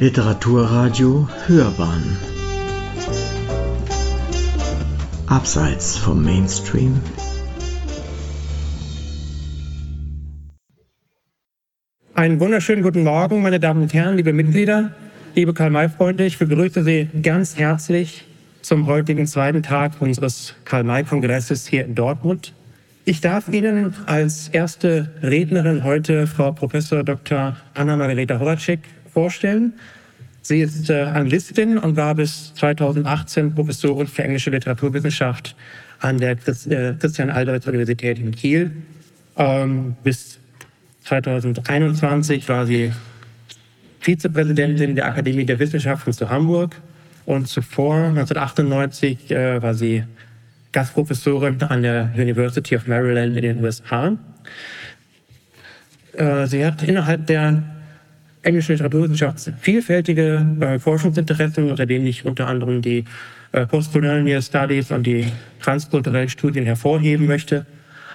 Literaturradio Hörbahn Abseits vom Mainstream Einen wunderschönen guten Morgen, meine Damen und Herren, liebe Mitglieder, liebe Karl-May-Freunde. Ich begrüße Sie ganz herzlich zum heutigen zweiten Tag unseres Karl-May-Kongresses hier in Dortmund. Ich darf Ihnen als erste Rednerin heute Frau Professor Dr. Anna-Margareta Horacek vorstellen. Sie ist äh, Anglistin und war bis 2018 Professorin für englische Literaturwissenschaft an der äh, Christian-Albrechts-Universität in Kiel. Ähm, bis 2021 war sie Vizepräsidentin der Akademie der Wissenschaften zu Hamburg und zuvor, 1998, äh, war sie Gastprofessorin an der University of Maryland in den USA. Äh, sie hat innerhalb der englischen Literaturwissenschaft vielfältige äh, Forschungsinteressen, unter denen ich unter anderem die äh, Postcolonial Studies und die transkulturellen Studien hervorheben möchte.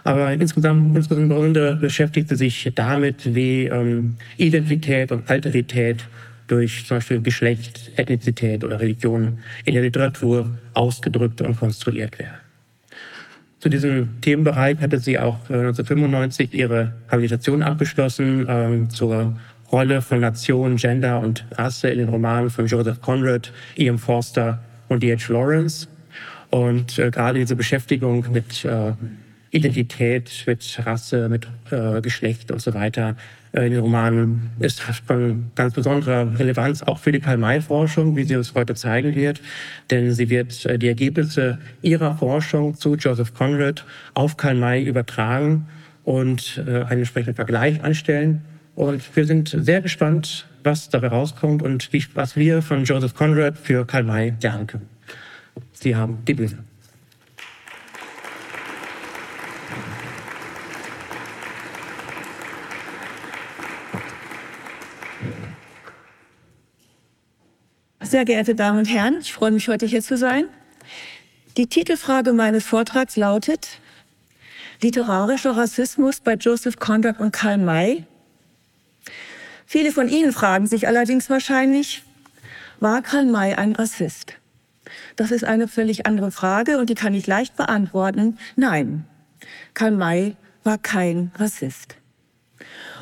Aber insgesamt, insbesondere beschäftigt sie sich damit, wie ähm, Identität und Alterität durch zum Beispiel Geschlecht, Ethnizität oder Religion in der Literatur ausgedrückt und konstruiert werden. Zu diesem Themenbereich hatte sie auch 1995 äh, ihre Habilitation abgeschlossen ähm, zur Rolle von Nation, Gender und Rasse in den Romanen von Joseph Conrad, Ian Forster und D.H. Lawrence. Und äh, gerade diese Beschäftigung mit äh, Identität, mit Rasse, mit äh, Geschlecht und so weiter äh, in den Romanen ist von ganz besonderer Relevanz auch für die Karl-May-Forschung, wie sie uns heute zeigen wird. Denn sie wird äh, die Ergebnisse ihrer Forschung zu Joseph Conrad auf Karl-May übertragen und äh, einen entsprechenden Vergleich anstellen. Und wir sind sehr gespannt, was dabei rauskommt und wie, was wir von Joseph Conrad für Karl-May lernen können. Sie haben die Bühne. Sehr geehrte Damen und Herren, ich freue mich, heute hier zu sein. Die Titelfrage meines Vortrags lautet Literarischer Rassismus bei Joseph Conrad und Karl May. Viele von Ihnen fragen sich allerdings wahrscheinlich, war Karl May ein Rassist? Das ist eine völlig andere Frage und die kann ich leicht beantworten. Nein, Karl May war kein Rassist.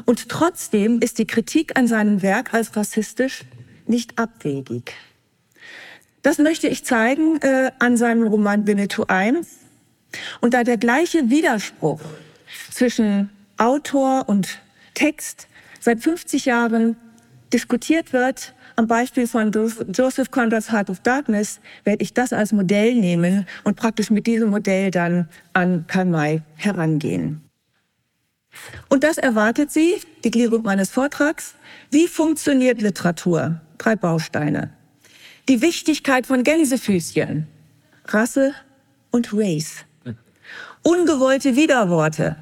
Und trotzdem ist die Kritik an seinem Werk als rassistisch nicht abwegig. Das möchte ich zeigen äh, an seinem Roman Winnetou I. Und da der gleiche Widerspruch zwischen Autor und Text seit 50 Jahren diskutiert wird, am Beispiel von Joseph Conrads Heart of Darkness, werde ich das als Modell nehmen und praktisch mit diesem Modell dann an Karl May herangehen. Und das erwartet Sie, die Gliederung meines Vortrags. Wie funktioniert Literatur? drei Bausteine. Die Wichtigkeit von Gänsefüßchen, Rasse und Race. Ungewollte Widerworte.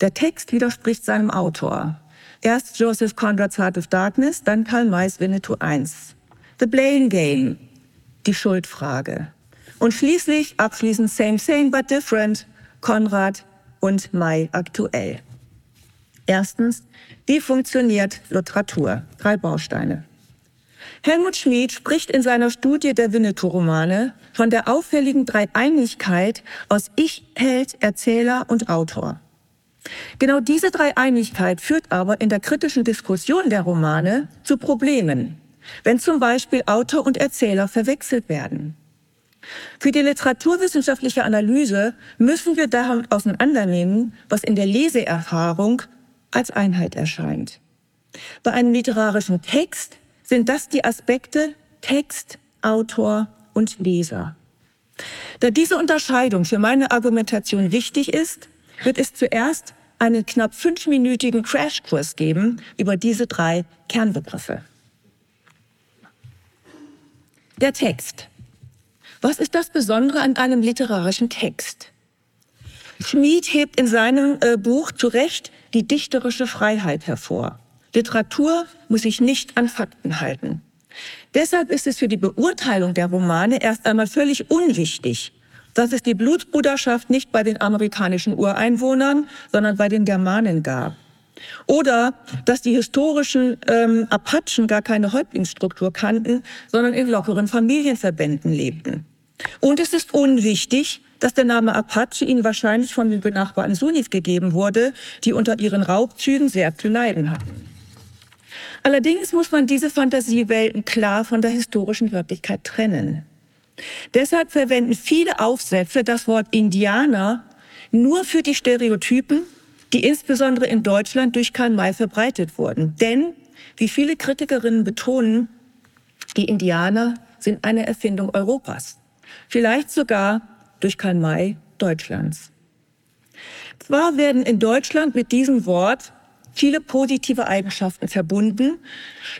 Der Text widerspricht seinem Autor. Erst Joseph Conrad's Heart of Darkness, dann Karl Mays Winnetou I. The Blame Game, die Schuldfrage. Und schließlich, abschließend Same, Same, but Different, Konrad und May aktuell. Erstens, wie funktioniert Literatur? Drei Bausteine. Helmut Schmid spricht in seiner Studie der Winnetou-Romane von der auffälligen Dreieinigkeit aus Ich, Held, Erzähler und Autor. Genau diese Dreieinigkeit führt aber in der kritischen Diskussion der Romane zu Problemen, wenn zum Beispiel Autor und Erzähler verwechselt werden. Für die literaturwissenschaftliche Analyse müssen wir daher auseinandernehmen, was in der Leseerfahrung als Einheit erscheint. Bei einem literarischen Text sind das die Aspekte Text, Autor und Leser. Da diese Unterscheidung für meine Argumentation wichtig ist, wird es zuerst einen knapp fünfminütigen Crashkurs geben über diese drei Kernbegriffe. Der Text. Was ist das Besondere an einem literarischen Text? Schmid hebt in seinem äh, Buch zu Recht die dichterische Freiheit hervor. Literatur muss sich nicht an Fakten halten. Deshalb ist es für die Beurteilung der Romane erst einmal völlig unwichtig, dass es die Blutbruderschaft nicht bei den amerikanischen Ureinwohnern, sondern bei den Germanen gab. Oder dass die historischen ähm, Apachen gar keine Häuptlingsstruktur kannten, sondern in lockeren Familienverbänden lebten. Und es ist unwichtig, dass der Name Apache ihnen wahrscheinlich von den benachbarten Sunnis gegeben wurde, die unter ihren Raubzügen sehr zu leiden hatten. Allerdings muss man diese Fantasiewelten klar von der historischen Wirklichkeit trennen. Deshalb verwenden viele Aufsätze das Wort Indianer nur für die Stereotypen, die insbesondere in Deutschland durch Karl May verbreitet wurden. Denn, wie viele Kritikerinnen betonen, die Indianer sind eine Erfindung Europas. Vielleicht sogar durch Karl May Deutschlands. Zwar werden in Deutschland mit diesem Wort viele positive Eigenschaften verbunden,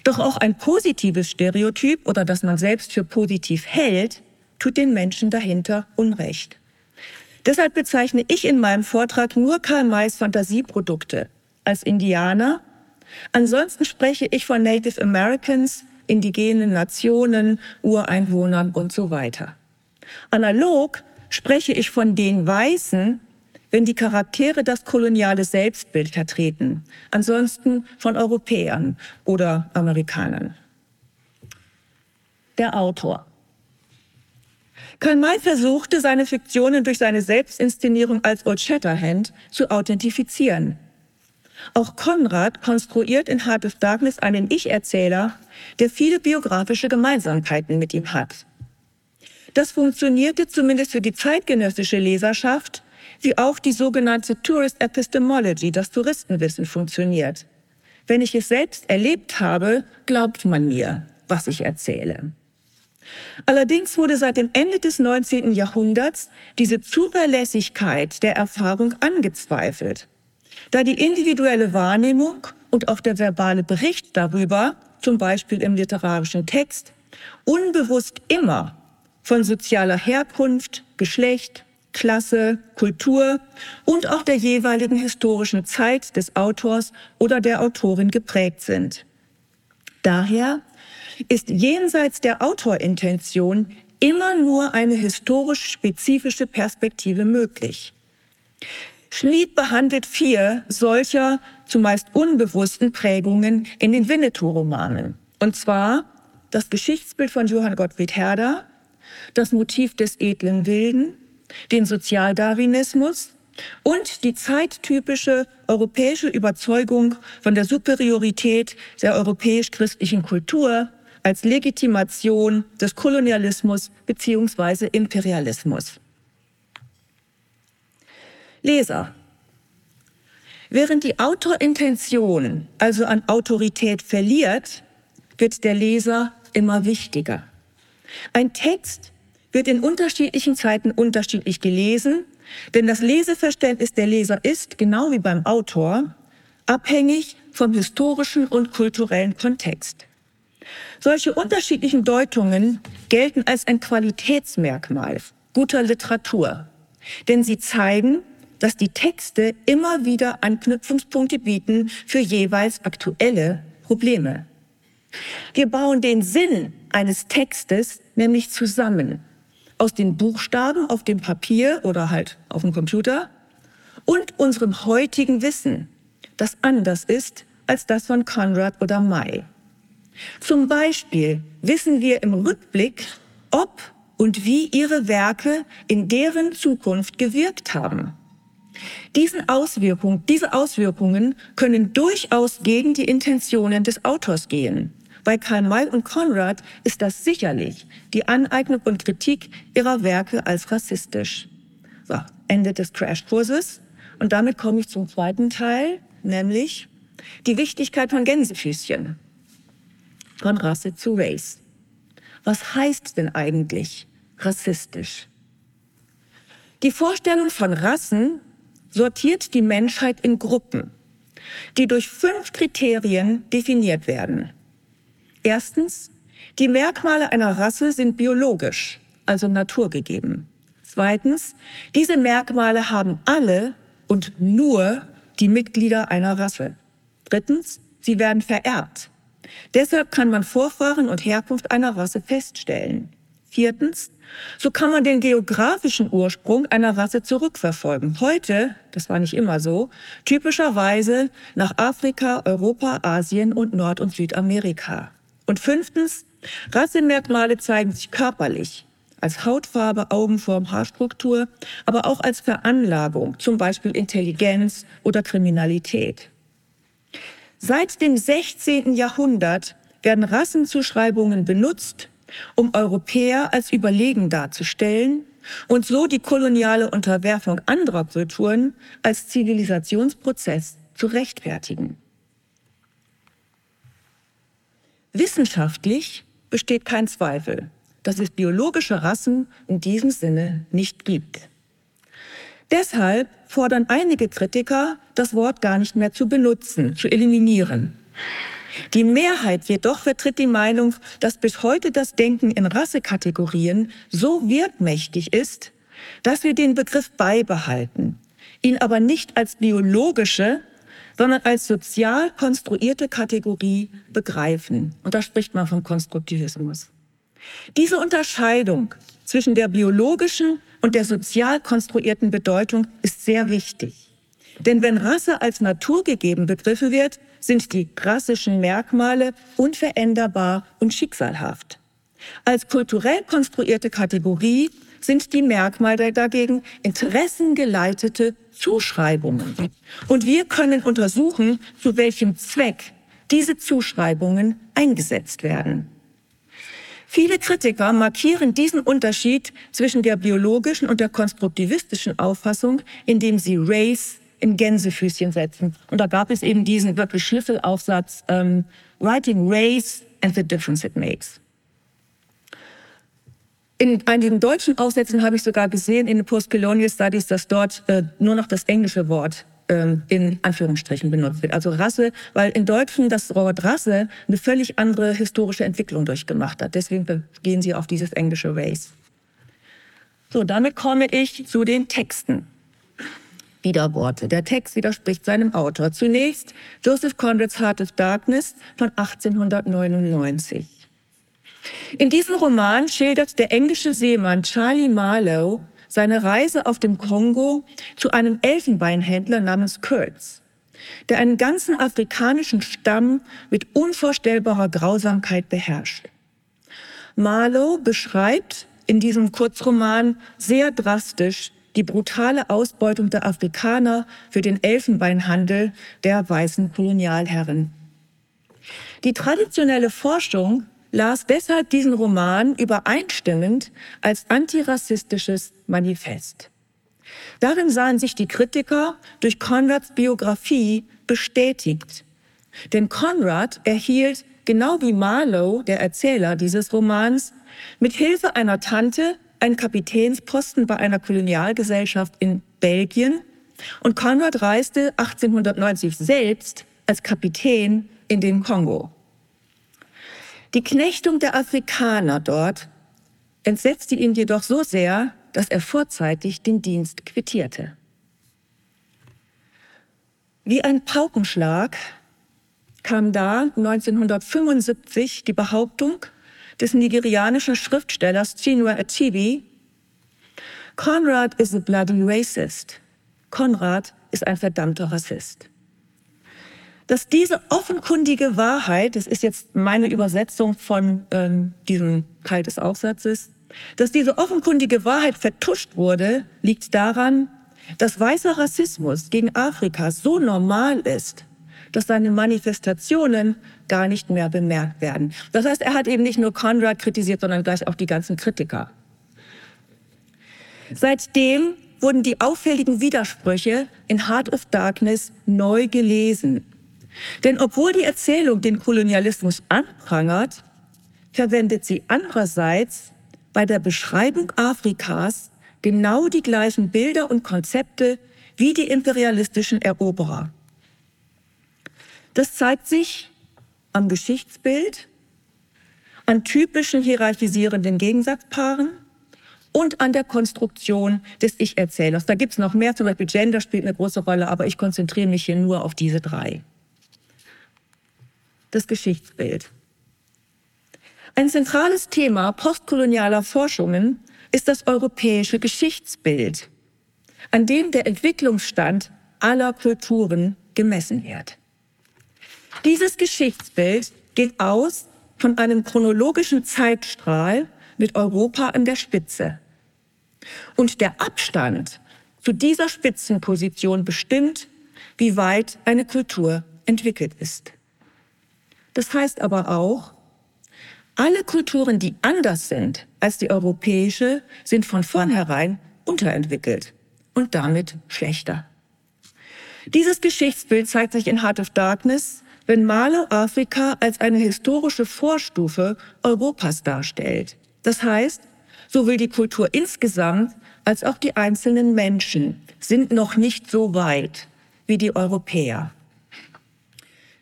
doch auch ein positives Stereotyp oder das man selbst für positiv hält, tut den Menschen dahinter Unrecht. Deshalb bezeichne ich in meinem Vortrag nur Karl Mays Fantasieprodukte als Indianer. Ansonsten spreche ich von Native Americans, indigenen Nationen, Ureinwohnern und so weiter. Analog spreche ich von den Weißen, wenn die Charaktere das koloniale Selbstbild vertreten, ansonsten von Europäern oder Amerikanern. Der Autor. Karl May versuchte, seine Fiktionen durch seine Selbstinszenierung als Old Shatterhand zu authentifizieren. Auch Konrad konstruiert in Heart of Darkness einen Ich-Erzähler, der viele biografische Gemeinsamkeiten mit ihm hat. Das funktionierte zumindest für die zeitgenössische Leserschaft, wie auch die sogenannte Tourist Epistemology, das Touristenwissen, funktioniert. Wenn ich es selbst erlebt habe, glaubt man mir, was ich erzähle. Allerdings wurde seit dem Ende des 19. Jahrhunderts diese Zuverlässigkeit der Erfahrung angezweifelt, da die individuelle Wahrnehmung und auch der verbale Bericht darüber, zum Beispiel im literarischen Text, unbewusst immer von sozialer Herkunft, Geschlecht, Klasse, Kultur und auch der jeweiligen historischen Zeit des Autors oder der Autorin geprägt sind. Daher ist jenseits der Autorintention immer nur eine historisch spezifische Perspektive möglich. Schlied behandelt vier solcher zumeist unbewussten Prägungen in den Winnetou-Romanen. Und zwar das Geschichtsbild von Johann Gottfried Herder, das Motiv des edlen Wilden, den Sozialdarwinismus und die zeittypische europäische Überzeugung von der Superiorität der europäisch-christlichen Kultur als Legitimation des Kolonialismus bzw. Imperialismus. Leser. Während die Autorintention also an Autorität verliert, wird der Leser immer wichtiger. Ein Text wird in unterschiedlichen Zeiten unterschiedlich gelesen, denn das Leseverständnis der Leser ist, genau wie beim Autor, abhängig vom historischen und kulturellen Kontext. Solche unterschiedlichen Deutungen gelten als ein Qualitätsmerkmal guter Literatur, denn sie zeigen, dass die Texte immer wieder Anknüpfungspunkte bieten für jeweils aktuelle Probleme. Wir bauen den Sinn eines Textes nämlich zusammen aus den Buchstaben auf dem Papier oder halt auf dem Computer und unserem heutigen Wissen, das anders ist als das von Conrad oder May. Zum Beispiel wissen wir im Rückblick, ob und wie ihre Werke in deren Zukunft gewirkt haben. Diesen Auswirkungen, diese Auswirkungen können durchaus gegen die Intentionen des Autors gehen. Bei Karl May und Conrad ist das sicherlich die Aneignung und Kritik ihrer Werke als rassistisch. So, Ende des Crashkurses. Und damit komme ich zum zweiten Teil, nämlich die Wichtigkeit von Gänsefüßchen. Von Rasse zu Race. Was heißt denn eigentlich rassistisch? Die Vorstellung von Rassen sortiert die Menschheit in Gruppen, die durch fünf Kriterien definiert werden. Erstens, die Merkmale einer Rasse sind biologisch, also naturgegeben. Zweitens, diese Merkmale haben alle und nur die Mitglieder einer Rasse. Drittens, sie werden vererbt. Deshalb kann man Vorfahren und Herkunft einer Rasse feststellen. Viertens, so kann man den geografischen Ursprung einer Rasse zurückverfolgen. Heute, das war nicht immer so, typischerweise nach Afrika, Europa, Asien und Nord- und Südamerika. Und fünftens, Rassemerkmale zeigen sich körperlich, als Hautfarbe, Augenform, Haarstruktur, aber auch als Veranlagung, zum Beispiel Intelligenz oder Kriminalität. Seit dem 16. Jahrhundert werden Rassenzuschreibungen benutzt, um Europäer als überlegen darzustellen und so die koloniale Unterwerfung anderer Kulturen als Zivilisationsprozess zu rechtfertigen. Wissenschaftlich besteht kein Zweifel, dass es biologische Rassen in diesem Sinne nicht gibt. Deshalb fordern einige Kritiker, das Wort gar nicht mehr zu benutzen, zu eliminieren. Die Mehrheit jedoch vertritt die Meinung, dass bis heute das Denken in Rassekategorien so wirkmächtig ist, dass wir den Begriff beibehalten, ihn aber nicht als biologische, sondern als sozial konstruierte Kategorie begreifen. Und da spricht man vom Konstruktivismus. Diese Unterscheidung zwischen der biologischen und der sozial konstruierten Bedeutung ist sehr wichtig. Denn wenn Rasse als naturgegeben begriffen wird, sind die rassischen Merkmale unveränderbar und schicksalhaft. Als kulturell konstruierte Kategorie sind die Merkmale dagegen interessengeleitete Zuschreibungen. Und wir können untersuchen, zu welchem Zweck diese Zuschreibungen eingesetzt werden. Viele Kritiker markieren diesen Unterschied zwischen der biologischen und der konstruktivistischen Auffassung, indem sie Race in Gänsefüßchen setzen. Und da gab es eben diesen wirklich Schlüsselaufsatz, ähm, Writing Race and the Difference it Makes. In einigen deutschen Aufsätzen habe ich sogar gesehen, in den Postcolonial Studies, dass dort äh, nur noch das englische Wort ähm, in Anführungsstrichen benutzt wird. Also Rasse, weil in Deutschen das Wort Rasse eine völlig andere historische Entwicklung durchgemacht hat. Deswegen gehen sie auf dieses englische Race. So, damit komme ich zu den Texten. Widerworte. Der Text widerspricht seinem Autor. Zunächst Joseph Conrads Heart of Darkness von 1899. In diesem Roman schildert der englische Seemann Charlie Marlowe seine Reise auf dem Kongo zu einem Elfenbeinhändler namens Kurtz, der einen ganzen afrikanischen Stamm mit unvorstellbarer Grausamkeit beherrscht. Marlowe beschreibt in diesem Kurzroman sehr drastisch die brutale Ausbeutung der Afrikaner für den Elfenbeinhandel der weißen Kolonialherren. Die traditionelle Forschung las deshalb diesen Roman übereinstimmend als antirassistisches Manifest. Darin sahen sich die Kritiker durch Conrads Biografie bestätigt. Denn Conrad erhielt, genau wie Marlowe, der Erzähler dieses Romans, mit Hilfe einer Tante einen Kapitänsposten bei einer Kolonialgesellschaft in Belgien und Konrad reiste 1890 selbst als Kapitän in den Kongo. Die Knechtung der Afrikaner dort entsetzte ihn jedoch so sehr, dass er vorzeitig den Dienst quittierte. Wie ein Paukenschlag kam da 1975 die Behauptung, des nigerianischen Schriftstellers Chinua Achebe, Conrad is a bloody racist. Konrad ist ein verdammter Rassist. Dass diese offenkundige Wahrheit, das ist jetzt meine Übersetzung von ähm, diesem Teil des Aufsatzes, dass diese offenkundige Wahrheit vertuscht wurde, liegt daran, dass weißer Rassismus gegen Afrika so normal ist, dass seine Manifestationen gar nicht mehr bemerkt werden. Das heißt, er hat eben nicht nur Conrad kritisiert, sondern gleich auch die ganzen Kritiker. Seitdem wurden die auffälligen Widersprüche in Heart of Darkness neu gelesen. Denn obwohl die Erzählung den Kolonialismus anprangert, verwendet sie andererseits bei der Beschreibung Afrikas genau die gleichen Bilder und Konzepte wie die imperialistischen Eroberer. Das zeigt sich am Geschichtsbild, an typischen hierarchisierenden Gegensatzpaaren und an der Konstruktion des Ich-Erzählers. Da gibt es noch mehr, zum Beispiel Gender spielt eine große Rolle, aber ich konzentriere mich hier nur auf diese drei. Das Geschichtsbild. Ein zentrales Thema postkolonialer Forschungen ist das europäische Geschichtsbild, an dem der Entwicklungsstand aller Kulturen gemessen wird. Dieses Geschichtsbild geht aus von einem chronologischen Zeitstrahl mit Europa an der Spitze. Und der Abstand zu dieser Spitzenposition bestimmt, wie weit eine Kultur entwickelt ist. Das heißt aber auch, alle Kulturen, die anders sind als die europäische, sind von vornherein unterentwickelt und damit schlechter. Dieses Geschichtsbild zeigt sich in Heart of Darkness, wenn Malo Afrika als eine historische Vorstufe Europas darstellt. Das heißt, sowohl die Kultur insgesamt als auch die einzelnen Menschen sind noch nicht so weit wie die Europäer.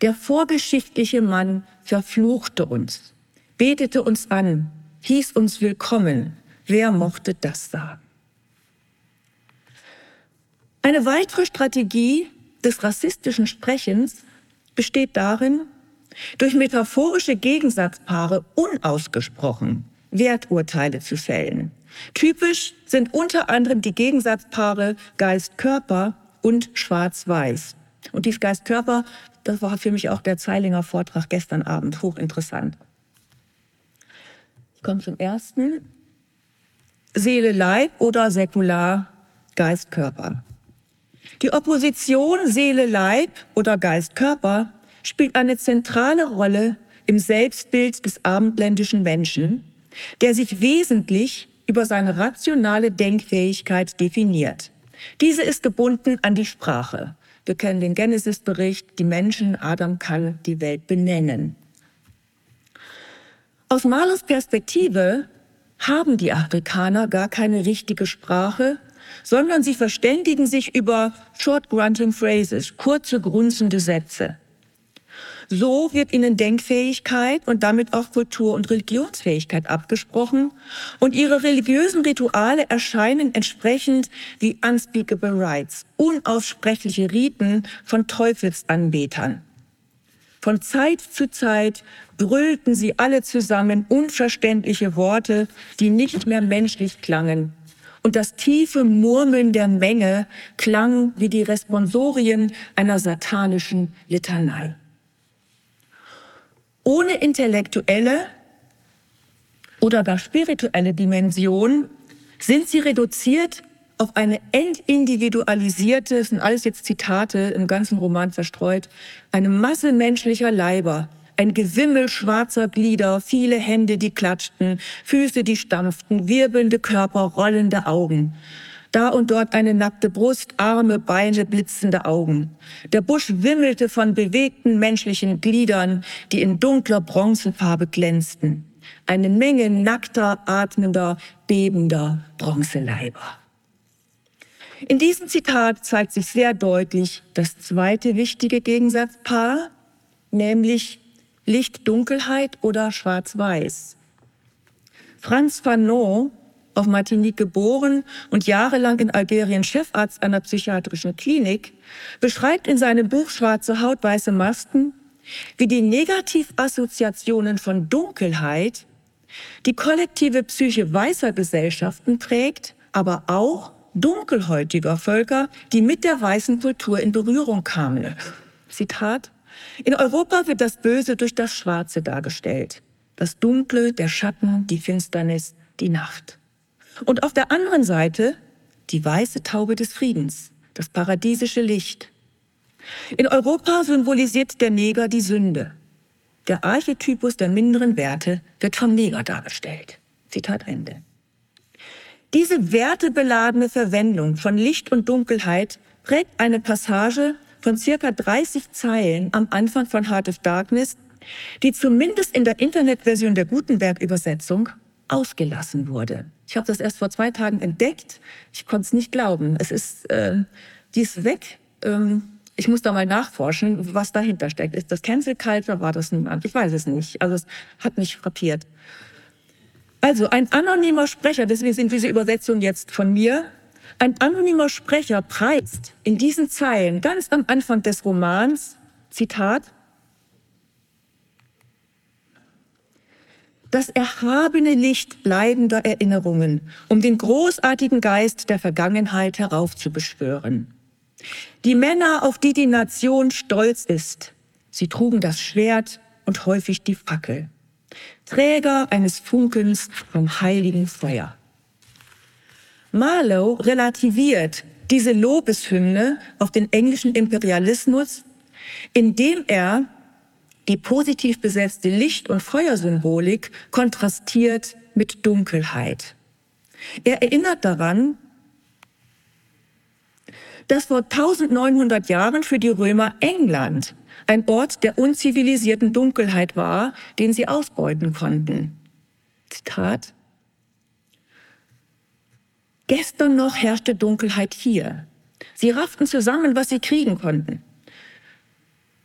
Der vorgeschichtliche Mann verfluchte uns, betete uns an, hieß uns willkommen. Wer mochte das sagen? Eine weitere Strategie des rassistischen Sprechens besteht darin, durch metaphorische Gegensatzpaare unausgesprochen Werturteile zu fällen. Typisch sind unter anderem die Gegensatzpaare Geist-Körper und Schwarz-Weiß. Und dies Geist-Körper, das war für mich auch der Zeilinger Vortrag gestern Abend hochinteressant. Ich komme zum ersten. Seele, Leib oder säkular Geist, Körper. Die Opposition Seele, Leib oder Geist, Körper spielt eine zentrale Rolle im Selbstbild des abendländischen Menschen, der sich wesentlich über seine rationale Denkfähigkeit definiert. Diese ist gebunden an die Sprache. Wir kennen den Genesis-Bericht, die Menschen, Adam kann die Welt benennen. Aus Marlos Perspektive haben die Afrikaner gar keine richtige Sprache, sondern sie verständigen sich über Short Grunting Phrases, kurze grunzende Sätze. So wird ihnen Denkfähigkeit und damit auch Kultur- und Religionsfähigkeit abgesprochen und ihre religiösen Rituale erscheinen entsprechend wie unspeakable rights, unaussprechliche Riten von Teufelsanbetern. Von Zeit zu Zeit brüllten sie alle zusammen unverständliche Worte, die nicht mehr menschlich klangen. Und das tiefe Murmeln der Menge klang wie die Responsorien einer satanischen Litanei. Ohne intellektuelle oder gar spirituelle Dimension sind sie reduziert auf eine entindividualisierte, sind alles jetzt Zitate im ganzen Roman verstreut, eine Masse menschlicher Leiber, ein Gewimmel schwarzer Glieder, viele Hände, die klatschten, Füße, die stampften, wirbelnde Körper, rollende Augen. Da und dort eine nackte Brust, Arme, Beine, blitzende Augen. Der Busch wimmelte von bewegten menschlichen Gliedern, die in dunkler Bronzenfarbe glänzten. Eine Menge nackter, atmender, bebender Bronzeleiber. In diesem Zitat zeigt sich sehr deutlich das zweite wichtige Gegensatzpaar, nämlich Licht-Dunkelheit oder Schwarz-Weiß. Franz Fanon auf Martinique geboren und jahrelang in Algerien Chefarzt einer psychiatrischen Klinik, beschreibt in seinem Buch Schwarze Haut, weiße Masken, wie die Negativassoziationen von Dunkelheit die kollektive Psyche weißer Gesellschaften prägt, aber auch dunkelhäutiger Völker, die mit der weißen Kultur in Berührung kamen. Zitat. In Europa wird das Böse durch das Schwarze dargestellt. Das Dunkle, der Schatten, die Finsternis, die Nacht. Und auf der anderen Seite die weiße Taube des Friedens, das paradiesische Licht. In Europa symbolisiert der Neger die Sünde. Der Archetypus der minderen Werte wird vom Neger dargestellt. Zitat Ende. Diese wertebeladene Verwendung von Licht und Dunkelheit prägt eine Passage von circa 30 Zeilen am Anfang von Heart of Darkness, die zumindest in der Internetversion der Gutenberg-Übersetzung ausgelassen wurde. Ich habe das erst vor zwei Tagen entdeckt. Ich konnte es nicht glauben. Es ist, äh, die ist weg. Ähm, ich muss da mal nachforschen, was dahinter steckt. Ist das Cancel Culture? War das niemand? Ich weiß es nicht. Also es hat mich frappiert. Also ein anonymer Sprecher, deswegen sind diese Übersetzungen jetzt von mir. Ein anonymer Sprecher preist in diesen Zeilen ganz am Anfang des Romans, Zitat, das erhabene Licht bleibender Erinnerungen, um den großartigen Geist der Vergangenheit heraufzubeschwören. Die Männer, auf die die Nation stolz ist, sie trugen das Schwert und häufig die Fackel. Träger eines Funkens vom heiligen Feuer. Marlowe relativiert diese Lobeshymne auf den englischen Imperialismus, indem er die positiv besetzte Licht- und Feuersymbolik kontrastiert mit Dunkelheit. Er erinnert daran, dass vor 1900 Jahren für die Römer England ein Ort der unzivilisierten Dunkelheit war, den sie ausbeuten konnten. Zitat. Gestern noch herrschte Dunkelheit hier. Sie rafften zusammen, was sie kriegen konnten.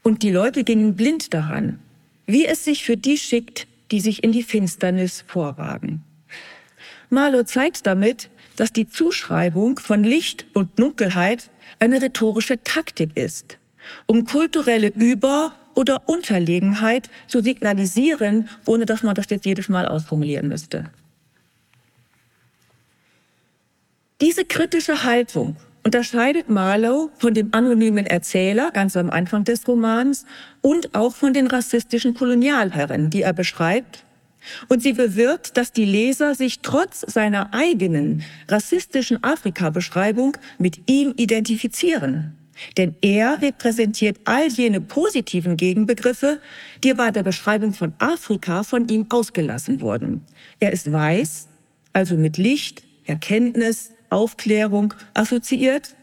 Und die Leute gingen blind daran, wie es sich für die schickt, die sich in die Finsternis vorwagen. Marlow zeigt damit, dass die Zuschreibung von Licht und Dunkelheit eine rhetorische Taktik ist, um kulturelle Über- oder Unterlegenheit zu signalisieren, ohne dass man das jetzt jedes Mal ausformulieren müsste. Diese kritische Haltung unterscheidet Marlowe von dem anonymen Erzähler ganz am Anfang des Romans und auch von den rassistischen Kolonialherren, die er beschreibt. Und sie bewirkt, dass die Leser sich trotz seiner eigenen rassistischen Afrika-Beschreibung mit ihm identifizieren. Denn er repräsentiert all jene positiven Gegenbegriffe, die bei der Beschreibung von Afrika von ihm ausgelassen wurden. Er ist weiß, also mit Licht, Erkenntnis, Aufklärung assoziiert.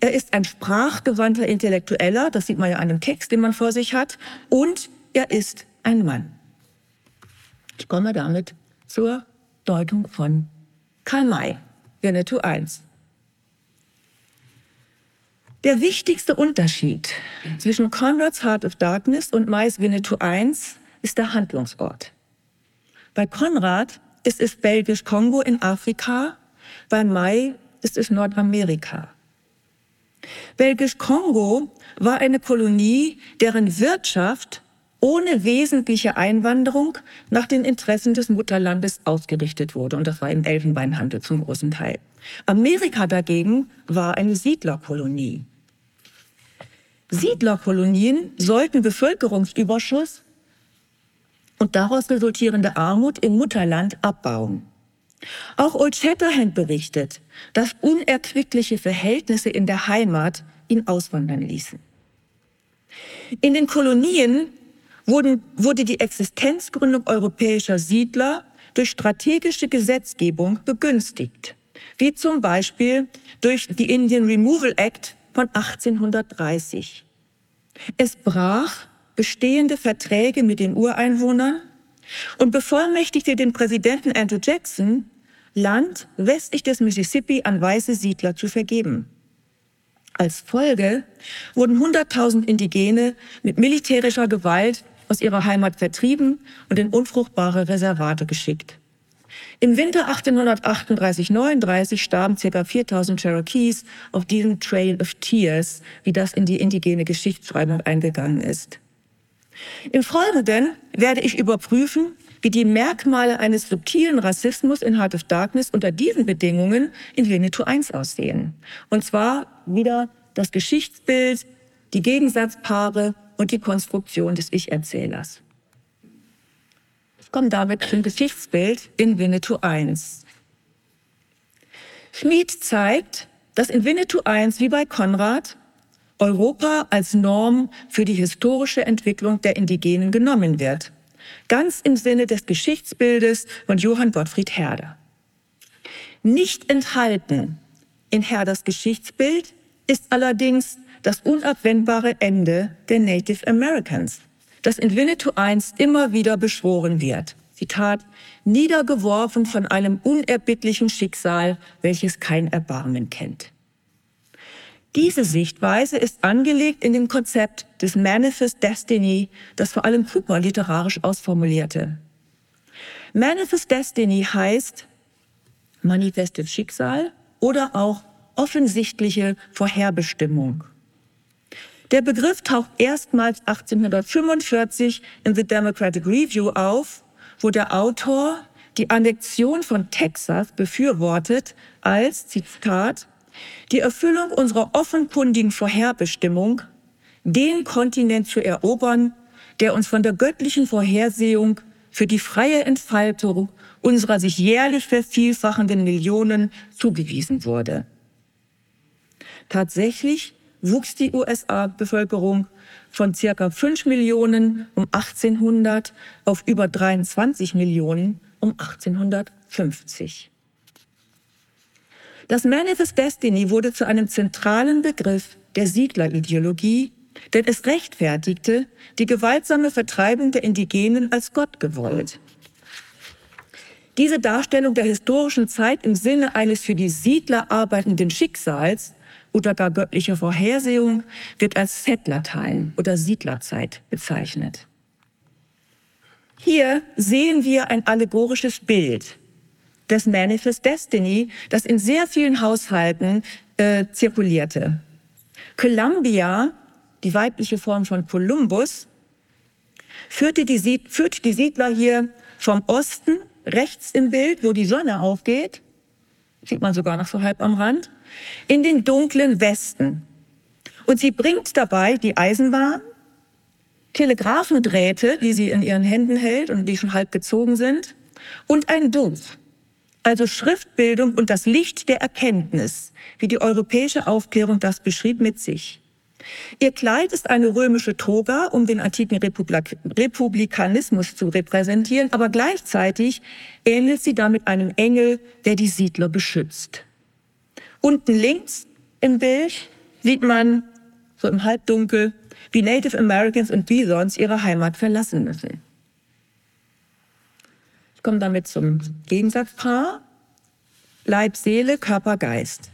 Er ist ein sprachgewandter Intellektueller, das sieht man ja an dem Text, den man vor sich hat, und er ist ein Mann. Ich komme damit zur Deutung von Karl May, Winnetou 1. Der wichtigste Unterschied zwischen Conrads Heart of Darkness und Mays Winnetou 1 ist der Handlungsort. Bei Konrad ist es Belgisch-Kongo in Afrika bei Mai ist es Nordamerika. Belgisch-Kongo war eine Kolonie, deren Wirtschaft ohne wesentliche Einwanderung nach den Interessen des Mutterlandes ausgerichtet wurde. Und das war im Elfenbeinhandel zum großen Teil. Amerika dagegen war eine Siedlerkolonie. Siedlerkolonien sollten Bevölkerungsüberschuss und daraus resultierende Armut im Mutterland abbauen. Auch Old Shatterhand berichtet, dass unerquickliche Verhältnisse in der Heimat ihn auswandern ließen. In den Kolonien wurden, wurde die Existenzgründung europäischer Siedler durch strategische Gesetzgebung begünstigt, wie zum Beispiel durch die Indian Removal Act von 1830. Es brach bestehende Verträge mit den Ureinwohnern und bevollmächtigte den Präsidenten Andrew Jackson, Land westlich des Mississippi an weiße Siedler zu vergeben. Als Folge wurden 100.000 Indigene mit militärischer Gewalt aus ihrer Heimat vertrieben und in unfruchtbare Reservate geschickt. Im Winter 1838-39 starben ca. 4000 Cherokees auf diesem Trail of Tears, wie das in die indigene Geschichtsschreibung eingegangen ist. Im Folgenden werde ich überprüfen, wie die Merkmale eines subtilen Rassismus in Heart of Darkness unter diesen Bedingungen in Winnetou 1 aussehen. Und zwar wieder das Geschichtsbild, die Gegensatzpaare und die Konstruktion des Ich-Erzählers. Ich komme damit zum Geschichtsbild in Winnetou 1. Schmid zeigt, dass in Winnetou 1 wie bei Konrad Europa als Norm für die historische Entwicklung der Indigenen genommen wird. Ganz im Sinne des Geschichtsbildes von Johann Gottfried Herder. Nicht enthalten in Herders Geschichtsbild ist allerdings das unabwendbare Ende der Native Americans, das in Winnetou I immer wieder beschworen wird. Zitat, niedergeworfen von einem unerbittlichen Schicksal, welches kein Erbarmen kennt. Diese Sichtweise ist angelegt in dem Konzept des Manifest Destiny, das vor allem Cooper literarisch ausformulierte. Manifest Destiny heißt manifestes Schicksal oder auch offensichtliche Vorherbestimmung. Der Begriff taucht erstmals 1845 in The Democratic Review auf, wo der Autor die Annexion von Texas befürwortet als, Zitat, die Erfüllung unserer offenkundigen Vorherbestimmung, den Kontinent zu erobern, der uns von der göttlichen Vorhersehung für die freie Entfaltung unserer sich jährlich vervielfachenden Millionen zugewiesen wurde. Tatsächlich wuchs die USA-Bevölkerung von circa 5 Millionen um 1800 auf über 23 Millionen um 1850. Das Manifest Destiny wurde zu einem zentralen Begriff der Siedlerideologie, denn es rechtfertigte die gewaltsame Vertreibung der Indigenen als Gott gewollt. Diese Darstellung der historischen Zeit im Sinne eines für die Siedler arbeitenden Schicksals oder gar göttlicher Vorhersehung wird als Settler-Time oder Siedlerzeit bezeichnet. Hier sehen wir ein allegorisches Bild des Manifest Destiny, das in sehr vielen Haushalten äh, zirkulierte. Columbia, die weibliche Form von Columbus, führte die, führte die Siedler hier vom Osten, rechts im Bild, wo die Sonne aufgeht, sieht man sogar noch so halb am Rand, in den dunklen Westen. Und sie bringt dabei die Eisenbahn, Telegraphendrähte, die sie in ihren Händen hält und die schon halb gezogen sind, und ein Dumpf, also Schriftbildung und das Licht der Erkenntnis, wie die europäische Aufklärung das beschrieb, mit sich. Ihr Kleid ist eine römische Toga, um den antiken Republik Republikanismus zu repräsentieren, aber gleichzeitig ähnelt sie damit einem Engel, der die Siedler beschützt. Unten links im Bild sieht man so im Halbdunkel, wie Native Americans und Bisons ihre Heimat verlassen müssen. Ich komme damit zum Gegensatzpaar. Leib, Seele, Körper, Geist.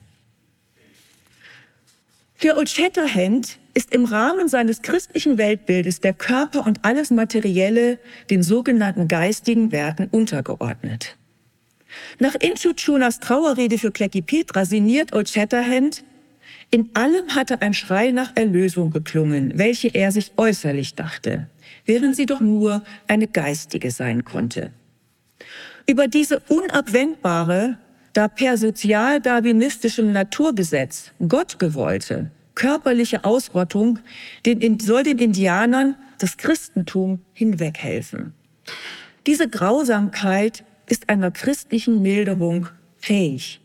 Für Old Shatterhand ist im Rahmen seines christlichen Weltbildes der Körper und alles Materielle den sogenannten geistigen Werten untergeordnet. Nach Inchuchunas Trauerrede für Klecki Petra sinniert Old Shatterhand, in allem hatte ein Schrei nach Erlösung geklungen, welche er sich äußerlich dachte, während sie doch nur eine geistige sein konnte. Über diese unabwendbare, da per sozialdarwinistischem Naturgesetz Gott gewollte, körperliche Ausrottung den, soll den Indianern das Christentum hinweghelfen. Diese Grausamkeit ist einer christlichen Milderung fähig,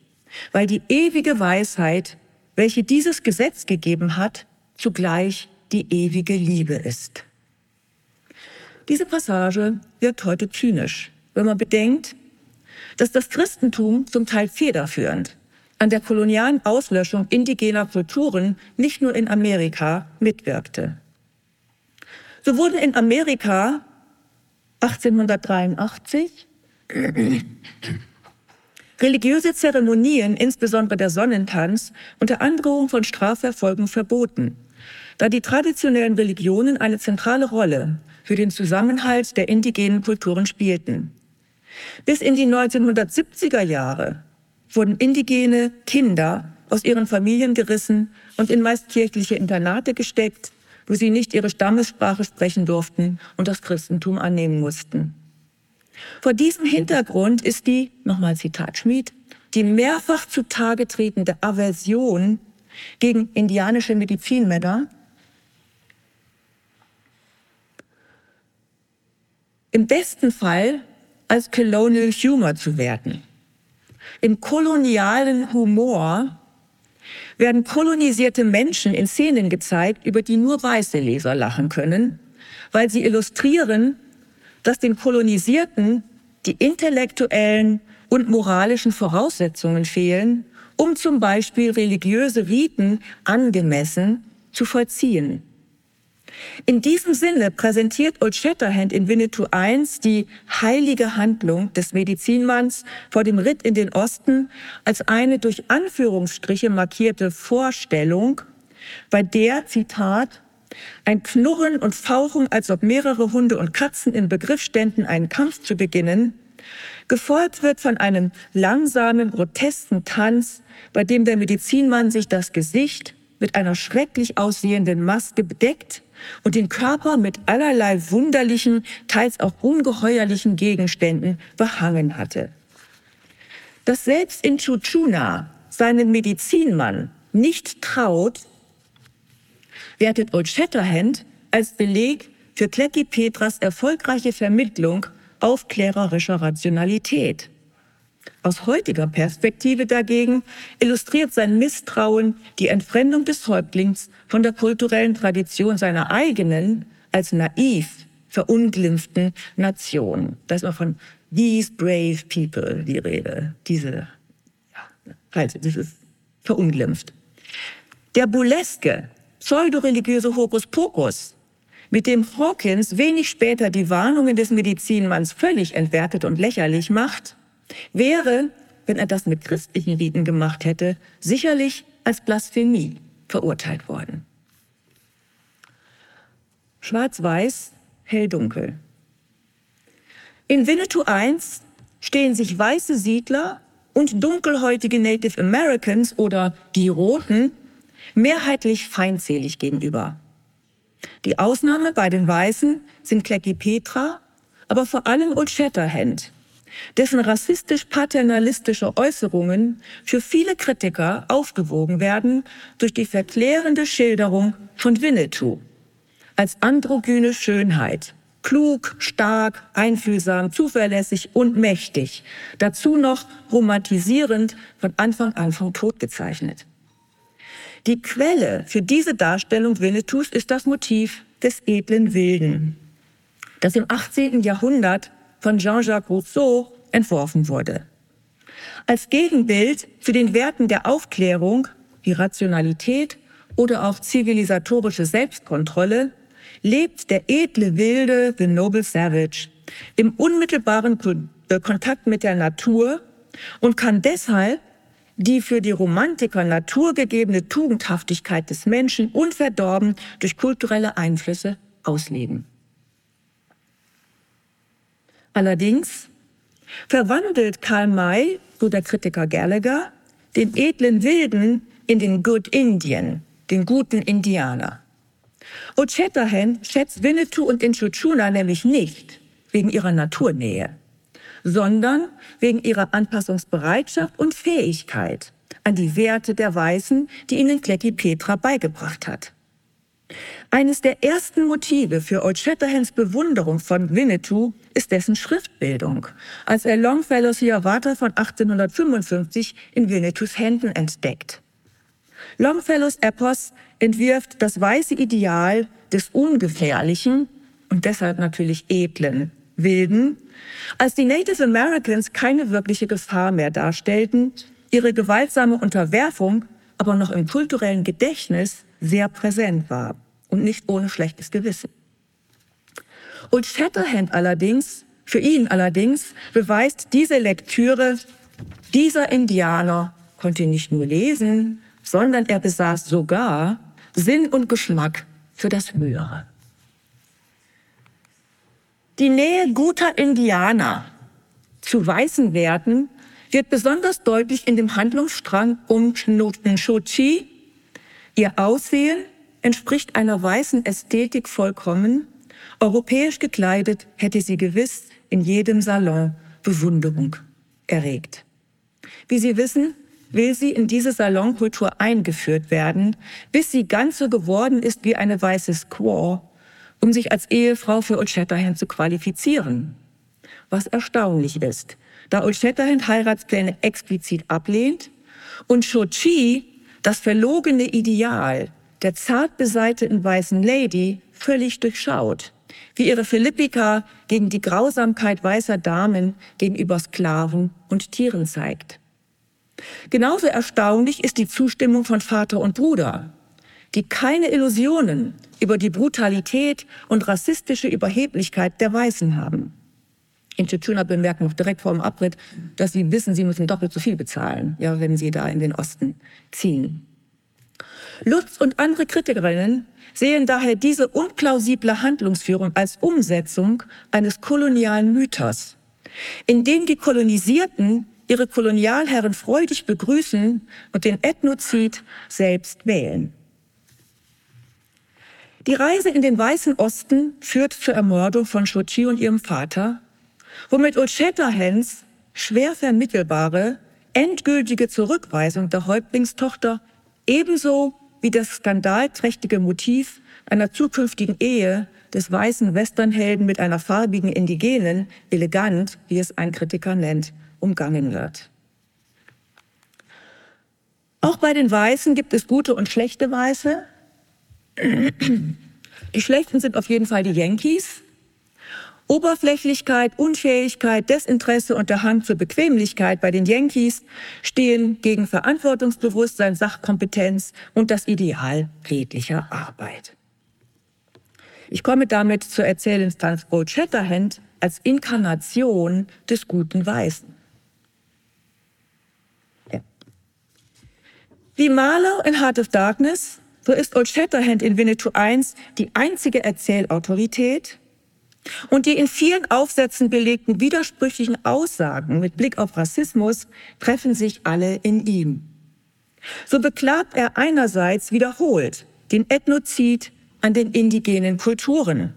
weil die ewige Weisheit, welche dieses Gesetz gegeben hat, zugleich die ewige Liebe ist. Diese Passage wirkt heute zynisch, wenn man bedenkt, dass das Christentum zum Teil federführend an der kolonialen Auslöschung indigener Kulturen nicht nur in Amerika mitwirkte. So wurden in Amerika 1883 religiöse Zeremonien, insbesondere der Sonnentanz, unter Androhung von Strafverfolgung verboten, da die traditionellen Religionen eine zentrale Rolle für den Zusammenhalt der indigenen Kulturen spielten. Bis in die 1970er Jahre wurden indigene Kinder aus ihren Familien gerissen und in meist kirchliche Internate gesteckt, wo sie nicht ihre Stammessprache sprechen durften und das Christentum annehmen mussten. Vor diesem Hintergrund ist die, nochmal Zitat Schmid, die mehrfach zutage tretende Aversion gegen indianische Medizinmänner im besten Fall als Colonial Humor zu werten. Im kolonialen Humor werden kolonisierte Menschen in Szenen gezeigt, über die nur weiße Leser lachen können, weil sie illustrieren, dass den Kolonisierten die intellektuellen und moralischen Voraussetzungen fehlen, um zum Beispiel religiöse Riten angemessen zu vollziehen. In diesem Sinne präsentiert Old Shatterhand in Winnetou I die heilige Handlung des Medizinmanns vor dem Ritt in den Osten als eine durch Anführungsstriche markierte Vorstellung, bei der, Zitat, ein Knurren und Fauchen, als ob mehrere Hunde und Katzen im Begriff ständen, einen Kampf zu beginnen, gefolgt wird von einem langsamen, grotesken Tanz, bei dem der Medizinmann sich das Gesicht mit einer schrecklich aussehenden Maske bedeckt und den Körper mit allerlei wunderlichen, teils auch ungeheuerlichen Gegenständen behangen hatte. Dass selbst in Chuchuna seinen Medizinmann nicht traut, wertet Old Shatterhand als Beleg für Klecki Petras erfolgreiche Vermittlung aufklärerischer Rationalität. Aus heutiger Perspektive dagegen illustriert sein Misstrauen die Entfremdung des Häuptlings von der kulturellen Tradition seiner eigenen, als naiv verunglimpften Nation. Da ist mal von these brave people die Rede. Diese, ja, also, das ist verunglimpft. Der burleske, pseudoreligiöse Hokuspokus, mit dem Hawkins wenig später die Warnungen des Medizinmanns völlig entwertet und lächerlich macht, wäre, wenn er das mit christlichen Riten gemacht hätte, sicherlich als Blasphemie verurteilt worden. Schwarz-Weiß, hell-dunkel. In Winnetou I stehen sich weiße Siedler und dunkelhäutige Native Americans oder die Roten mehrheitlich feindselig gegenüber. Die Ausnahme bei den Weißen sind Klecki Petra, aber vor allem Old Shatterhand, dessen rassistisch-paternalistische Äußerungen für viele Kritiker aufgewogen werden durch die verklärende Schilderung von Winnetou als androgyne Schönheit. Klug, stark, einfühlsam, zuverlässig und mächtig. Dazu noch romantisierend von Anfang an vom Tod gezeichnet. Die Quelle für diese Darstellung Winnetous ist das Motiv des edlen Wilden, das im 18. Jahrhundert von Jean-Jacques Rousseau entworfen wurde. Als Gegenbild zu den Werten der Aufklärung, wie Rationalität oder auch zivilisatorische Selbstkontrolle, lebt der edle Wilde, the noble savage, im unmittelbaren äh, Kontakt mit der Natur und kann deshalb die für die Romantiker naturgegebene Tugendhaftigkeit des Menschen unverdorben durch kulturelle Einflüsse ausleben. Allerdings verwandelt Karl May, so der Kritiker Gallagher, den edlen Wilden in den Good Indian, den guten Indianer. O'Chatterhan schätzt Winnetou und Inchuchuna nämlich nicht wegen ihrer Naturnähe, sondern wegen ihrer Anpassungsbereitschaft und Fähigkeit an die Werte der Weißen, die ihnen Klecki Petra beigebracht hat. Eines der ersten Motive für Old Shatterhands Bewunderung von Winnetou ist dessen Schriftbildung, als er Longfellows Hiawatha von 1855 in Winnetous Händen entdeckt. Longfellows Epos entwirft das weiße Ideal des ungefährlichen und deshalb natürlich edlen Wilden, als die Native Americans keine wirkliche Gefahr mehr darstellten, ihre gewaltsame Unterwerfung aber noch im kulturellen Gedächtnis sehr präsent war und nicht ohne schlechtes Gewissen. Und Shatterhand allerdings, für ihn allerdings, beweist diese Lektüre, dieser Indianer konnte nicht nur lesen, sondern er besaß sogar Sinn und Geschmack für das Höhere. Die Nähe guter Indianer zu weißen Werten wird besonders deutlich in dem Handlungsstrang um Shochi. Ihr Aussehen entspricht einer weißen Ästhetik vollkommen. Europäisch gekleidet hätte sie gewiss in jedem Salon Bewunderung erregt. Wie Sie wissen, will sie in diese Salonkultur eingeführt werden, bis sie ganz so geworden ist wie eine weiße Squaw, um sich als Ehefrau für Old Shatterhand zu qualifizieren. Was erstaunlich ist, da Old Shatterhand Heiratspläne explizit ablehnt und Shochi das verlogene Ideal der zart beseiteten weißen Lady völlig durchschaut, wie ihre Philippika gegen die Grausamkeit weißer Damen gegenüber Sklaven und Tieren zeigt. Genauso erstaunlich ist die Zustimmung von Vater und Bruder, die keine Illusionen über die Brutalität und rassistische Überheblichkeit der Weißen haben. In Tschetschuna bemerken noch direkt vor dem Abritt, dass sie wissen, sie müssen doppelt so viel bezahlen, ja, wenn sie da in den Osten ziehen. Lutz und andere Kritikerinnen sehen daher diese unplausible Handlungsführung als Umsetzung eines kolonialen Mythos, in dem die Kolonisierten ihre Kolonialherren freudig begrüßen und den Ethnozid selbst wählen. Die Reise in den Weißen Osten führt zur Ermordung von Shochi und ihrem Vater, womit Old Shatterhands schwer vermittelbare, endgültige Zurückweisung der Häuptlingstochter ebenso wie das skandalträchtige Motiv einer zukünftigen Ehe des weißen Westernhelden mit einer farbigen Indigenen elegant, wie es ein Kritiker nennt, umgangen wird. Auch bei den Weißen gibt es gute und schlechte Weiße. Die schlechten sind auf jeden Fall die Yankees. Oberflächlichkeit, Unfähigkeit, Desinteresse und der Hang zur Bequemlichkeit bei den Yankees stehen gegen Verantwortungsbewusstsein, Sachkompetenz und das Ideal redlicher Arbeit. Ich komme damit zur Erzählinstanz Old Shatterhand als Inkarnation des guten Weißen. Ja. Wie Marlowe in Heart of Darkness so ist Old Shatterhand in Winnetou I die einzige Erzählautorität und die in vielen Aufsätzen belegten widersprüchlichen Aussagen mit Blick auf Rassismus treffen sich alle in ihm. So beklagt er einerseits wiederholt den Ethnozid an den indigenen Kulturen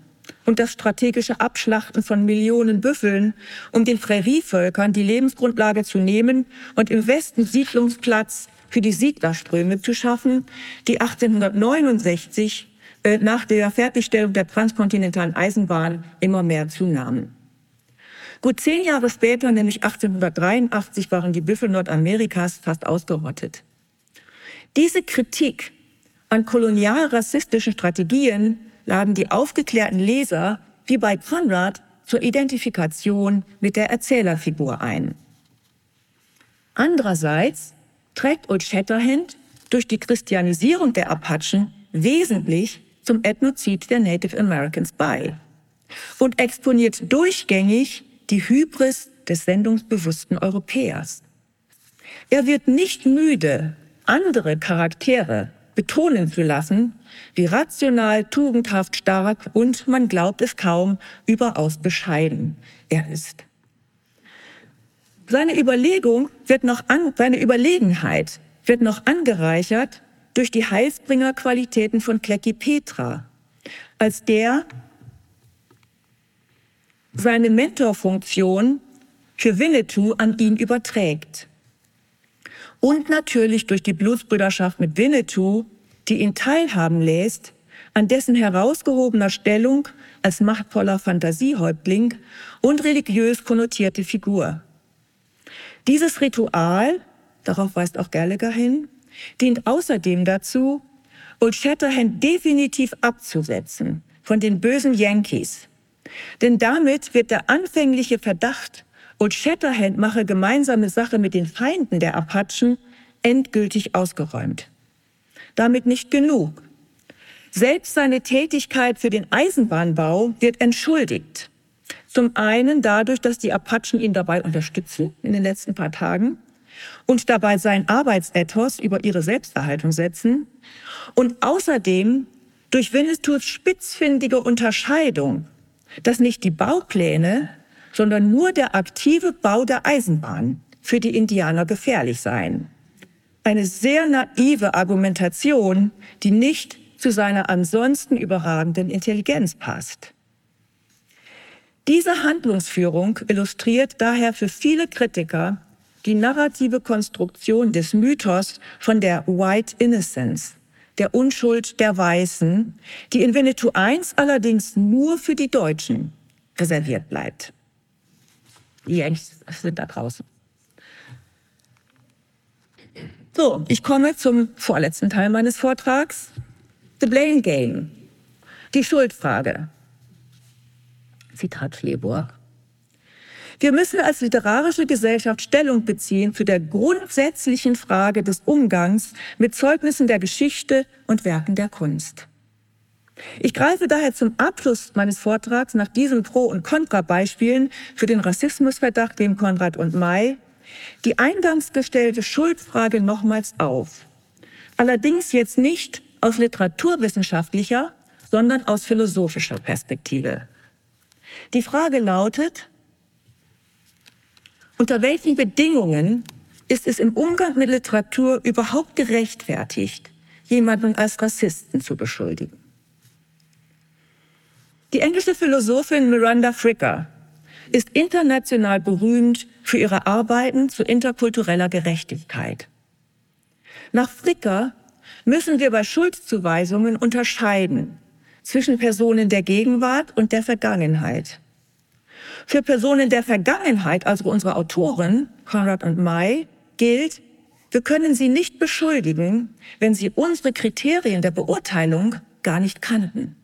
und das strategische Abschlachten von Millionen Büffeln, um den Prärievölkern die Lebensgrundlage zu nehmen und im Westen Siedlungsplatz für die Siedlerströme zu schaffen, die 1869 äh, nach der Fertigstellung der transkontinentalen Eisenbahn immer mehr zunahmen. Gut zehn Jahre später, nämlich 1883, waren die Büffel Nordamerikas fast ausgerottet. Diese Kritik an kolonial-rassistischen Strategien laden die aufgeklärten Leser, wie bei Conrad, zur Identifikation mit der Erzählerfigur ein. Andererseits trägt Old Shatterhand durch die Christianisierung der Apachen wesentlich zum Ethnozid der Native Americans bei und exponiert durchgängig die Hybris des sendungsbewussten Europäers. Er wird nicht müde, andere Charaktere betonen zu lassen, wie rational, tugendhaft, stark und, man glaubt es kaum, überaus bescheiden er ist. Seine Überlegung wird noch an, seine Überlegenheit wird noch angereichert durch die Heilsbringerqualitäten von Klecki Petra, als der seine Mentorfunktion für Winnetou an ihn überträgt. Und natürlich durch die Blutsbrüderschaft mit Winnetou, die ihn teilhaben lässt an dessen herausgehobener Stellung als machtvoller Fantasiehäuptling und religiös konnotierte Figur. Dieses Ritual, darauf weist auch Gallagher hin, dient außerdem dazu, Old Shatterhand definitiv abzusetzen von den bösen Yankees. Denn damit wird der anfängliche Verdacht, Old Shatterhand mache gemeinsame Sache mit den Feinden der Apachen, endgültig ausgeräumt. Damit nicht genug. Selbst seine Tätigkeit für den Eisenbahnbau wird entschuldigt. Zum einen dadurch, dass die Apachen ihn dabei unterstützen in den letzten paar Tagen und dabei sein Arbeitsethos über ihre Selbsterhaltung setzen und außerdem durch Winnetous spitzfindige Unterscheidung, dass nicht die Baupläne, sondern nur der aktive Bau der Eisenbahn für die Indianer gefährlich seien. Eine sehr naive Argumentation, die nicht zu seiner ansonsten überragenden Intelligenz passt. Diese Handlungsführung illustriert daher für viele Kritiker die narrative Konstruktion des Mythos von der White Innocence, der Unschuld der Weißen, die in Winnetou I allerdings nur für die Deutschen reserviert bleibt. Die Yanks sind da draußen. So, ich komme zum vorletzten Teil meines Vortrags. The Blame Game. Die Schuldfrage. Zitat Fleburg. Wir müssen als literarische Gesellschaft Stellung beziehen zu der grundsätzlichen Frage des Umgangs mit Zeugnissen der Geschichte und Werken der Kunst. Ich greife daher zum Abschluss meines Vortrags nach diesen Pro- und Kontrabeispielen für den Rassismusverdacht dem Konrad und May die eingangs gestellte Schuldfrage nochmals auf. Allerdings jetzt nicht aus literaturwissenschaftlicher, sondern aus philosophischer Perspektive. Die Frage lautet, unter welchen Bedingungen ist es im Umgang mit Literatur überhaupt gerechtfertigt, jemanden als Rassisten zu beschuldigen? Die englische Philosophin Miranda Fricker ist international berühmt für ihre Arbeiten zu interkultureller Gerechtigkeit. Nach Fricker müssen wir bei Schuldzuweisungen unterscheiden zwischen Personen der Gegenwart und der Vergangenheit. Für Personen der Vergangenheit, also unsere Autoren, Konrad und May, gilt, wir können sie nicht beschuldigen, wenn sie unsere Kriterien der Beurteilung gar nicht kannten.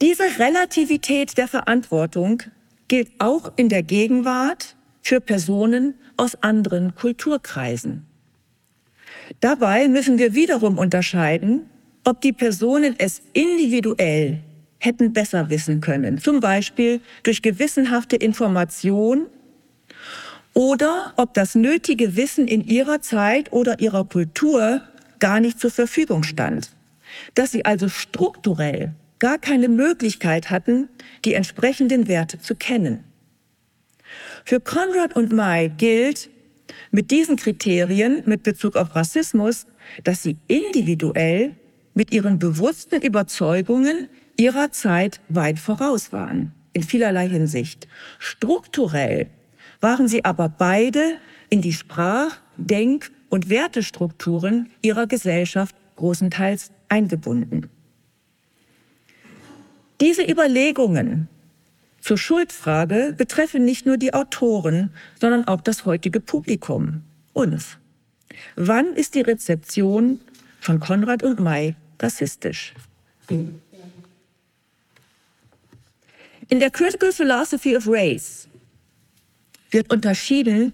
Diese Relativität der Verantwortung gilt auch in der Gegenwart für Personen aus anderen Kulturkreisen. Dabei müssen wir wiederum unterscheiden, ob die Personen es individuell hätten besser wissen können, zum Beispiel durch gewissenhafte Information oder ob das nötige Wissen in ihrer Zeit oder ihrer Kultur gar nicht zur Verfügung stand, dass sie also strukturell gar keine Möglichkeit hatten, die entsprechenden Werte zu kennen. Für Konrad und May gilt mit diesen Kriterien mit Bezug auf Rassismus, dass sie individuell mit ihren bewussten Überzeugungen ihrer Zeit weit voraus waren, in vielerlei Hinsicht. Strukturell waren sie aber beide in die Sprach-, Denk- und Wertestrukturen ihrer Gesellschaft großenteils eingebunden. Diese Überlegungen zur Schuldfrage betreffen nicht nur die Autoren, sondern auch das heutige Publikum, uns. Wann ist die Rezeption von Konrad und May rassistisch? In der Critical Philosophy of Race wird unterschieden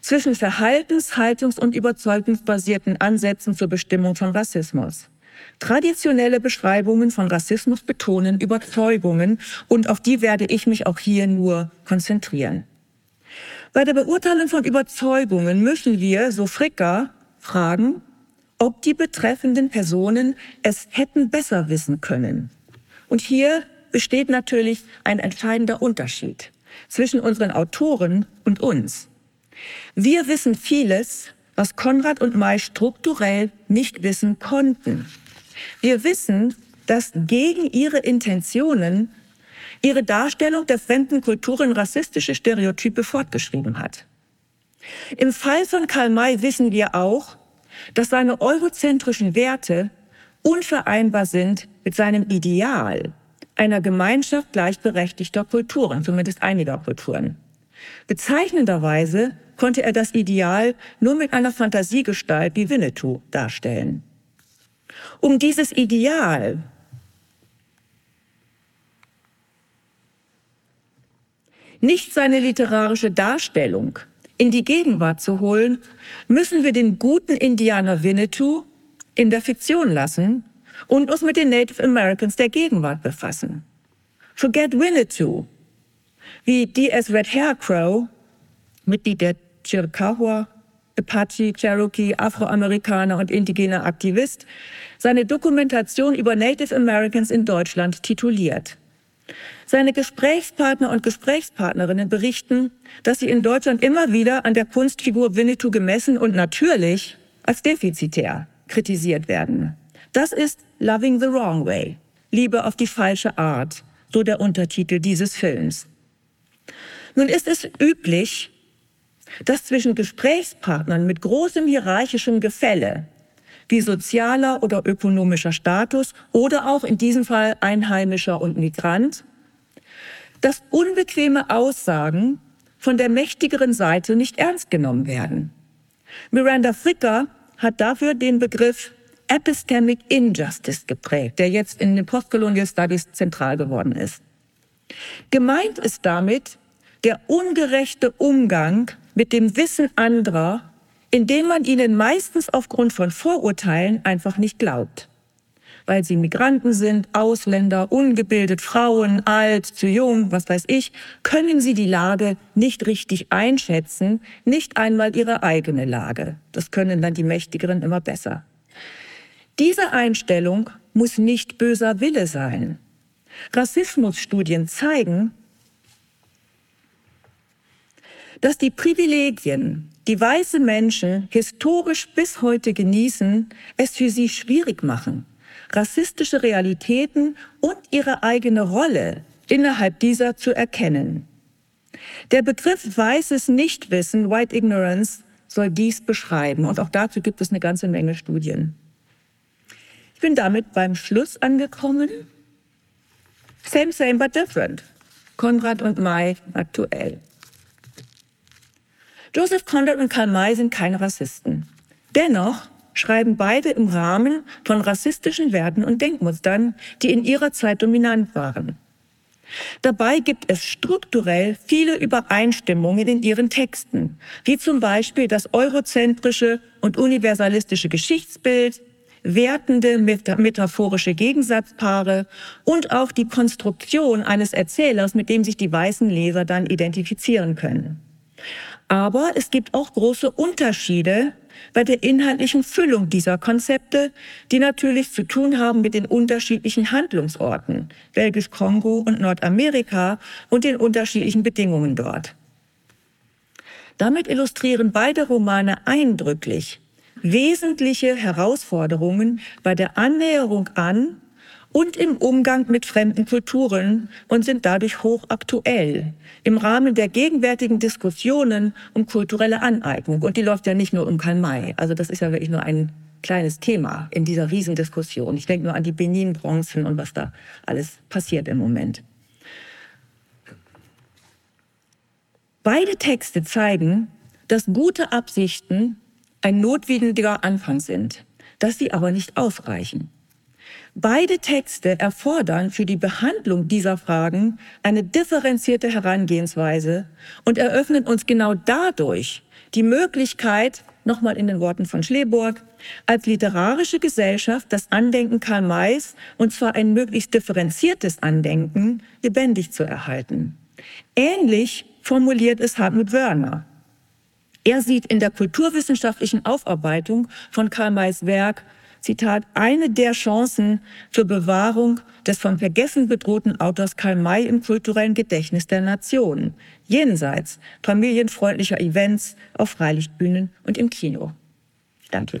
zwischen verhaltens-, haltungs- und überzeugungsbasierten Ansätzen zur Bestimmung von Rassismus. Traditionelle Beschreibungen von Rassismus betonen Überzeugungen und auf die werde ich mich auch hier nur konzentrieren. Bei der Beurteilung von Überzeugungen müssen wir, so Fricker, fragen, ob die betreffenden Personen es hätten besser wissen können. Und hier besteht natürlich ein entscheidender Unterschied zwischen unseren Autoren und uns. Wir wissen vieles, was Konrad und May strukturell nicht wissen konnten. Wir wissen, dass gegen ihre Intentionen ihre Darstellung der fremden Kulturen rassistische Stereotype fortgeschrieben hat. Im Fall von Karl May wissen wir auch, dass seine eurozentrischen Werte unvereinbar sind mit seinem Ideal einer Gemeinschaft gleichberechtigter Kulturen, zumindest einiger Kulturen. Bezeichnenderweise konnte er das Ideal nur mit einer Fantasiegestalt wie Winnetou darstellen. Um dieses Ideal nicht seine literarische Darstellung in die Gegenwart zu holen, müssen wir den guten Indianer Winnetou in der Fiktion lassen und uns mit den Native Americans der Gegenwart befassen. Forget Winnetou, wie D.S. Red Hair Crow, Mitglied der Chiricahua, Apache, Cherokee, Afroamerikaner und indigener Aktivist, seine Dokumentation über Native Americans in Deutschland tituliert. Seine Gesprächspartner und Gesprächspartnerinnen berichten, dass sie in Deutschland immer wieder an der Kunstfigur Winnetou gemessen und natürlich als defizitär kritisiert werden. Das ist Loving the Wrong Way, Liebe auf die falsche Art, so der Untertitel dieses Films. Nun ist es üblich, dass zwischen Gesprächspartnern mit großem hierarchischem Gefälle, wie sozialer oder ökonomischer Status oder auch in diesem Fall Einheimischer und Migrant, dass unbequeme Aussagen von der mächtigeren Seite nicht ernst genommen werden. Miranda Fricker hat dafür den Begriff Epistemic Injustice geprägt, der jetzt in den Postcolonial Studies zentral geworden ist. Gemeint ist damit der ungerechte Umgang mit dem Wissen anderer, indem man ihnen meistens aufgrund von Vorurteilen einfach nicht glaubt. Weil sie Migranten sind, Ausländer, ungebildet, Frauen, alt, zu jung, was weiß ich, können sie die Lage nicht richtig einschätzen, nicht einmal ihre eigene Lage. Das können dann die Mächtigeren immer besser. Diese Einstellung muss nicht böser Wille sein. Rassismusstudien zeigen, dass die Privilegien, die weiße Menschen historisch bis heute genießen, es für sie schwierig machen, rassistische Realitäten und ihre eigene Rolle innerhalb dieser zu erkennen. Der Begriff weißes Nichtwissen, White Ignorance, soll dies beschreiben. Und auch dazu gibt es eine ganze Menge Studien. Bin damit beim Schluss angekommen. Same, same, but different. Konrad und May aktuell. Joseph Conrad und Karl May sind keine Rassisten. Dennoch schreiben beide im Rahmen von rassistischen Werten und Denkmustern, die in ihrer Zeit dominant waren. Dabei gibt es strukturell viele Übereinstimmungen in ihren Texten, wie zum Beispiel das eurozentrische und universalistische Geschichtsbild, wertende metaphorische Gegensatzpaare und auch die Konstruktion eines Erzählers, mit dem sich die weißen Leser dann identifizieren können. Aber es gibt auch große Unterschiede bei der inhaltlichen Füllung dieser Konzepte, die natürlich zu tun haben mit den unterschiedlichen Handlungsorten, Belgisch-Kongo und Nordamerika und den unterschiedlichen Bedingungen dort. Damit illustrieren beide Romane eindrücklich wesentliche Herausforderungen bei der Annäherung an und im Umgang mit fremden Kulturen und sind dadurch hochaktuell im Rahmen der gegenwärtigen Diskussionen um kulturelle Aneignung. Und die läuft ja nicht nur um Karl May. Also das ist ja wirklich nur ein kleines Thema in dieser Riesendiskussion. Ich denke nur an die Benin-Bronzen und was da alles passiert im Moment. Beide Texte zeigen, dass gute Absichten ein notwendiger Anfang sind, dass sie aber nicht ausreichen. Beide Texte erfordern für die Behandlung dieser Fragen eine differenzierte Herangehensweise und eröffnen uns genau dadurch die Möglichkeit, nochmal in den Worten von Schleburg, als literarische Gesellschaft das Andenken Karl Mays, und zwar ein möglichst differenziertes Andenken, lebendig zu erhalten. Ähnlich formuliert es Hartmut Wörner. Er sieht in der kulturwissenschaftlichen Aufarbeitung von Karl Mays Werk Zitat, eine der Chancen zur Bewahrung des vom Vergessen bedrohten Autors Karl May im kulturellen Gedächtnis der Nation, jenseits familienfreundlicher Events auf Freilichtbühnen und im Kino. Danke.